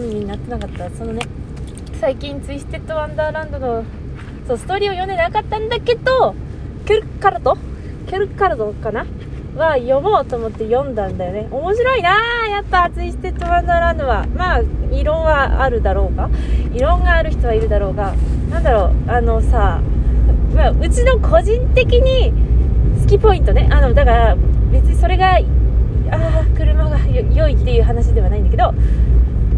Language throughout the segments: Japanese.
になってなかった。そのね最近ツイステッドワンダーランドのそうストーリーを読んでなかったんだけどケルカルトケルカルトかな？は読もうと思って読んだんだよね。面白いなやっぱツイステッドワンダーランドは。まあ異論はあるだろうが異論がある人はいるだろうが。なんだろうあのさ、まあ、うちの個人的に好きポイントね。あのだから別にそれがあ車が良いっていう話ではないんだけど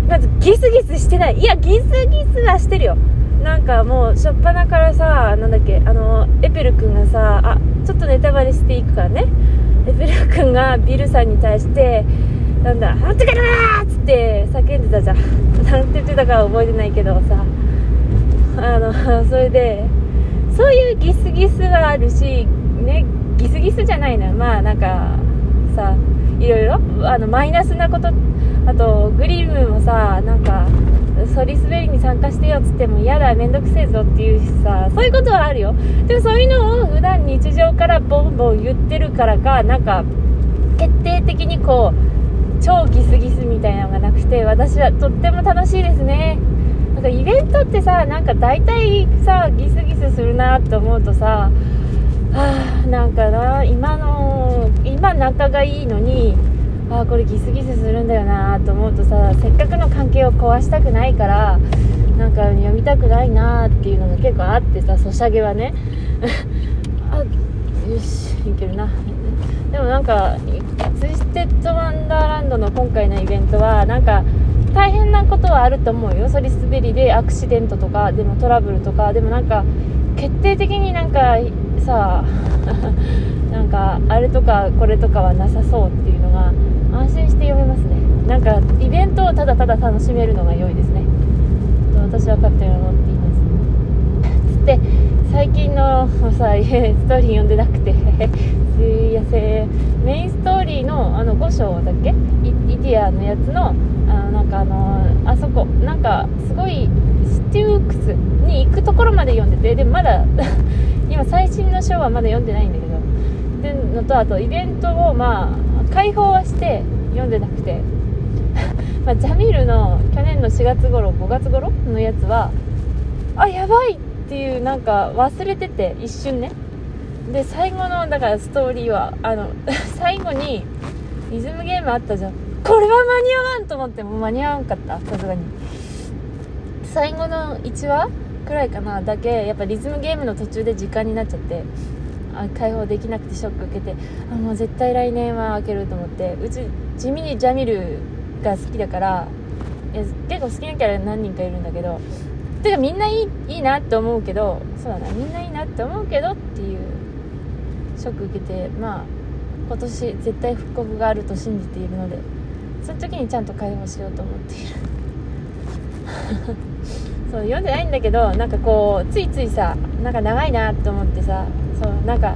まずギスギスしてない。いやギスギスはしてるよ。なんかもう初っ端からさなんだっけあのエペル君がさあちょっとネタバレしていくからね。エペル君がビルさんに対してなんだ「なんてかな!」っつって叫んでたじゃん。なんて言ってたかは覚えてないけどさ。あのそれでそういうギスギスはあるしねギスギスじゃないなまあなんかさいろいろあのマイナスなことあとグリムもさなんかそり滑りに参加してよっつっても嫌だめんどくせえぞっていうしさそういうことはあるよ。でもそういうのを普段日常からボンボン言ってるからかなんか決定的にこう超ギスギスみたいなのがなくて私はとっても楽しいですね。なんかイベントってさなんか大体さギスギスするなって思うとさはあなんかな今の今仲がいいのにああこれギスギスするんだよなと思うとさせっかくの関係を壊したくないからなんか読みたくないなっていうのが結構あってさソシャゲはね。あよしいけるな。でもなんかツイステッドワンダーランドの今回のイベントはなんか大変なことはあると思うよ。そり滑りでアクシデントとかでもトラブルとかでもなんか決定的になんかさあれとかこれとかはなさそうっていうのが安心して読めますね。なんかイベントをただただ楽しめるのが良いですね。私は勝手に思っています。つって最近のさストーリー読んでなくて。すいやせメインストーリーのあの5章だっけ？イディアのやつのあなんかあのあそこ。なんかすごいステュークスに行くところまで読んでて。でもまだ 今最新の章はまだ読んでないんだけど。ってのとあとイベントをまあ開放はして読んでなくて。まあ、ジャミールの去年の4月頃5月頃のやつはあやばいっていうなんか忘れてて一瞬ね。で最後のだからストーリーはあの 最後にリズムゲームあったじゃん。これは間に合わんと思っても間に合わんかったさすがに。最後の1話くらいかなだけやっぱリズムゲームの途中で時間になっちゃって。あ開放できなくてショック受けてあもう絶対来年は開けると思ってうち地味にジャミルが好きだから結構好きなキャラ何人かいるんだけどてかみんないいいいなって思うけどそうだなみんないいなって思うけどっていうショック受けてまあ今年絶対復刻があると信じているのでその時にちゃんと解放しようと思っている。そう読んでないんだけどなんかこうついついさなんか長いなって思ってさそうなんか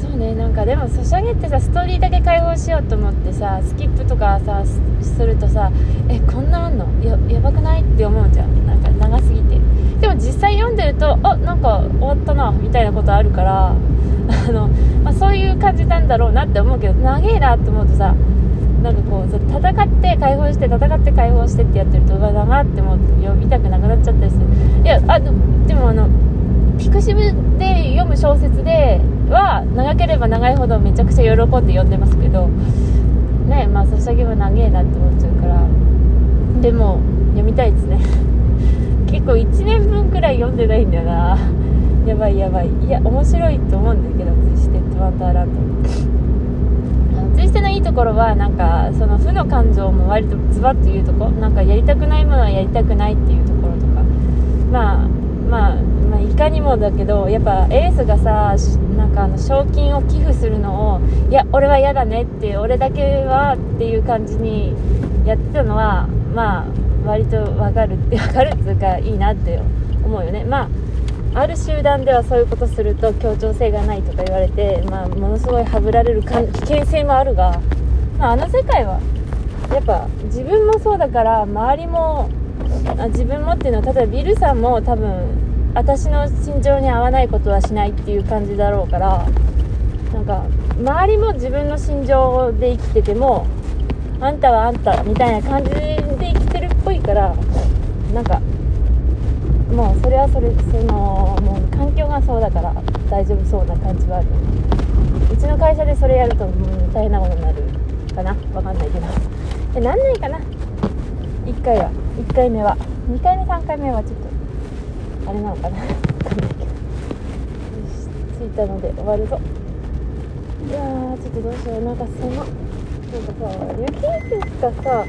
そうねなんかでもソシャゲってさストーリーだけ解放しようと思ってさスキップとかさするとさえこんなあんの？ややばくないって思うじゃん。なんか長すぎて。でも実際読んでるとあなんか終わったなみたいなことあるからあの、まあ、そういう感じなんだろうなって思うけど長えなって思うとさなんかこう戦って解放して戦って解放してってやってるとうわだなって思って読みたくなくなっちゃったりする。いやあでもあのピクシブで読む小説では長ければ長いほどめちゃくちゃ喜んで読んでますけどねまあソシャゲは長えなって思っちゃうから。でも読みたいですね。結構1年分くらい読んでないんだよな。やばいやばい。いや面白いと思うんだけどツイステッドワンダーランドツイステのいいところはなんかその負の感情も割とズバッと言うとこなんかやりたくないものはやりたくないっていうところとか。まあまあまあ、いかにもだけどやっぱエースがさなんかあの賞金を寄付するのをいや俺は嫌だねって俺だけはっていう感じにやってたのはまあ割と分かるって分かるっていうかいいなって思うよね。まあある集団ではそういうことすると協調性がないとか言われて、まあ、ものすごいはぶられる危険性もあるが、まあ、あの世界はやっぱ自分もそうだから周りもあ自分もっていうのは例えばビルさんも多分私の心情に合わないことはしないっていう感じだろうからなんか周りも自分の心情で生きててもあんたはあんたみたいな感じで生きてるっぽいからなんかもうそれはそれそのもう環境がそうだから大丈夫そうな感じはある。うちの会社でそれやると、う、大変なことになる。かなわかんないけど何なんないかな？1回は。1回目は。2回目3回目はちょっとあれなのかな？わかんないけど。よし着いたので終わるぞ。いやーちょっとどうしよう。なんかそのなんかさ雪がさ